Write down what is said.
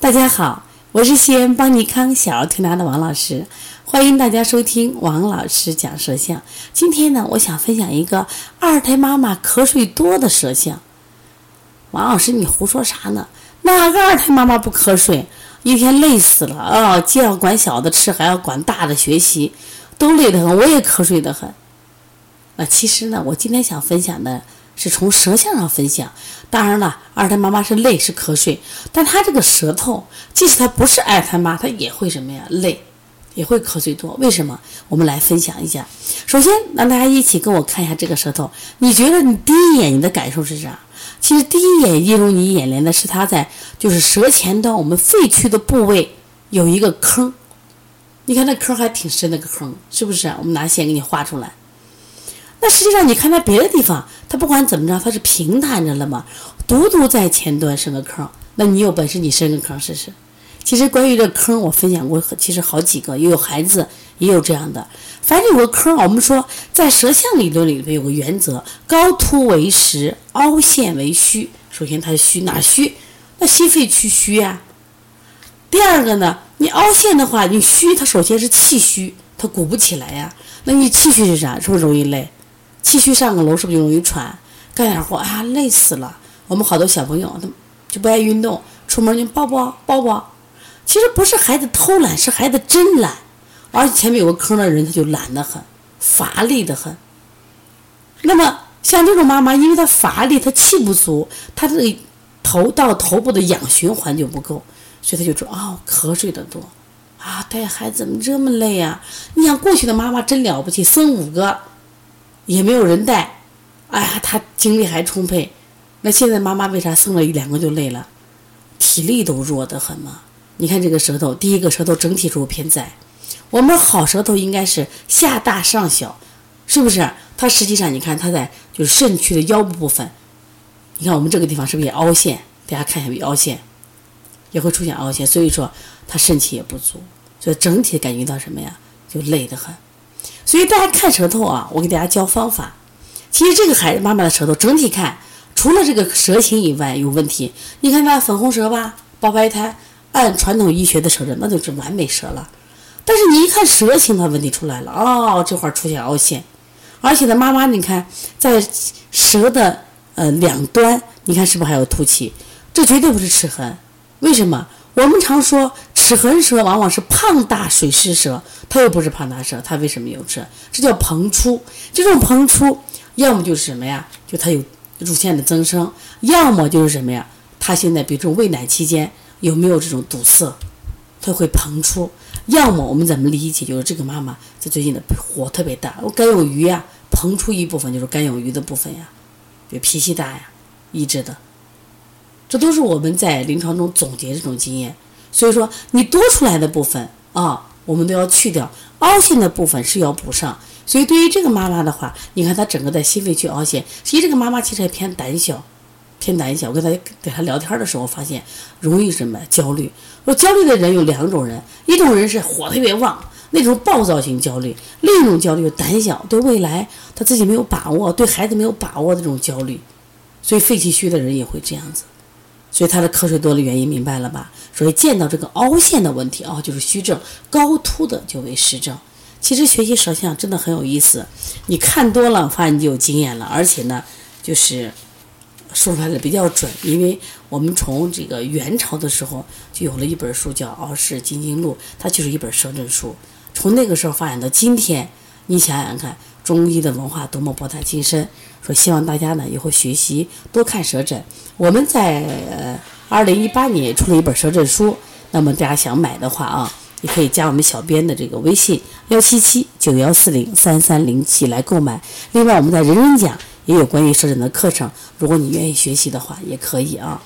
大家好，我是西安邦尼康小儿推拿的王老师，欢迎大家收听王老师讲舌象。今天呢，我想分享一个二胎妈妈瞌睡多的舌象。王老师，你胡说啥呢？哪个二胎妈妈不瞌睡？一天累死了啊！既要管小的吃，还要管大的学习，都累得很。我也瞌睡得很。那其实呢，我今天想分享的。是从舌象上分享，当然了，二胎妈妈是累是瞌睡，但她这个舌头，即使她不是二胎妈，她也会什么呀？累，也会瞌睡多。为什么？我们来分享一下。首先，让大家一起跟我看一下这个舌头，你觉得你第一眼你的感受是啥？其实第一眼映入你眼帘的是它在就是舌前端我们肺区的部位有一个坑，你看那坑还挺深，那个坑是不是？我们拿线给你画出来。那实际上，你看它别的地方，它不管怎么着，它是平坦着了嘛，独独在前端生个坑。那你有本事你生个坑试试。其实关于这坑，我分享过，其实好几个，也有孩子也有这样的。反正有个坑，我们说在舌象理论里头有个原则：高凸为实，凹陷为虚。首先它是虚，哪虚？那心肺区虚呀。第二个呢，你凹陷的话，你虚，它首先是气虚，它鼓不起来呀。那你气虚是啥？是不是容易累？气虚上个楼是不是就容易喘？干点活，哎呀，累死了。我们好多小朋友他就不爱运动，出门就抱抱抱抱。其实不是孩子偷懒，是孩子真懒。而且前面有个坑的人，他就懒得很，乏力的很。那么像这种妈妈，因为她乏力，她气不足，她这头到头部的氧循环就不够，所以她就说哦，瞌睡的多啊。带孩子怎么这么累呀？你想过去的妈妈真了不起，生五个。也没有人带，哎呀，他精力还充沛。那现在妈妈为啥生了一两个就累了，体力都弱得很嘛？你看这个舌头，第一个舌头整体是偏窄？我们好舌头应该是下大上小，是不是？它实际上你看它在就是肾区的腰部部分，你看我们这个地方是不是也凹陷？大家看一下，有凹陷，也会出现凹陷，所以说它肾气也不足，所以整体感觉到什么呀？就累得很。所以大家看舌头啊，我给大家教方法。其实这个孩子妈妈的舌头整体看，除了这个舌形以外有问题，你看吧粉红舌吧，包白苔，按传统医学的舌诊，那就是完美舌了。但是你一看舌形，它问题出来了哦，这块出现凹陷，而且呢，妈妈你看在舌的呃两端，你看是不是还有凸起？这绝对不是齿痕，为什么？我们常说齿痕舌往往是胖大水湿舌，它又不是胖大舌，它为什么有齿？这叫膨出。这种膨出，要么就是什么呀？就它有乳腺的增生，要么就是什么呀？它现在比如说喂奶期间有没有这种堵塞，它会膨出。要么我们怎么理解？就是这个妈妈在最近的火特别大，我肝有余呀，膨出一部分就是肝有余的部分呀，就脾气大呀，抑制的。这都是我们在临床中总结这种经验，所以说你多出来的部分啊，我们都要去掉，凹陷的部分是要补上。所以对于这个妈妈的话，你看她整个在心肺区凹陷，其实这个妈妈其实也偏胆小，偏胆小。我跟她跟她聊天的时候发现，容易什么焦虑。说焦虑的人有两种人，一种人是火特别旺，那种暴躁型焦虑；另一种焦虑胆小，对未来他自己没有把握，对孩子没有把握的这种焦虑。所以肺气虚的人也会这样子。所以他的瞌睡多的原因明白了吧？所以见到这个凹陷的问题啊，就是虚症，高凸的就为实症。其实学习舌象真的很有意思，你看多了，发现你就有经验了，而且呢，就是说出来的比较准。因为我们从这个元朝的时候就有了一本书叫《敖氏金经录》，它就是一本舌诊书。从那个时候发展到今天，你想想看。中医的文化多么博大精深，说希望大家呢以后学习多看舌诊。我们在呃二零一八年出了一本舌诊书，那么大家想买的话啊，你可以加我们小编的这个微信幺七七九幺四零三三零七来购买。另外，我们在人人讲也有关于舌诊的课程，如果你愿意学习的话，也可以啊。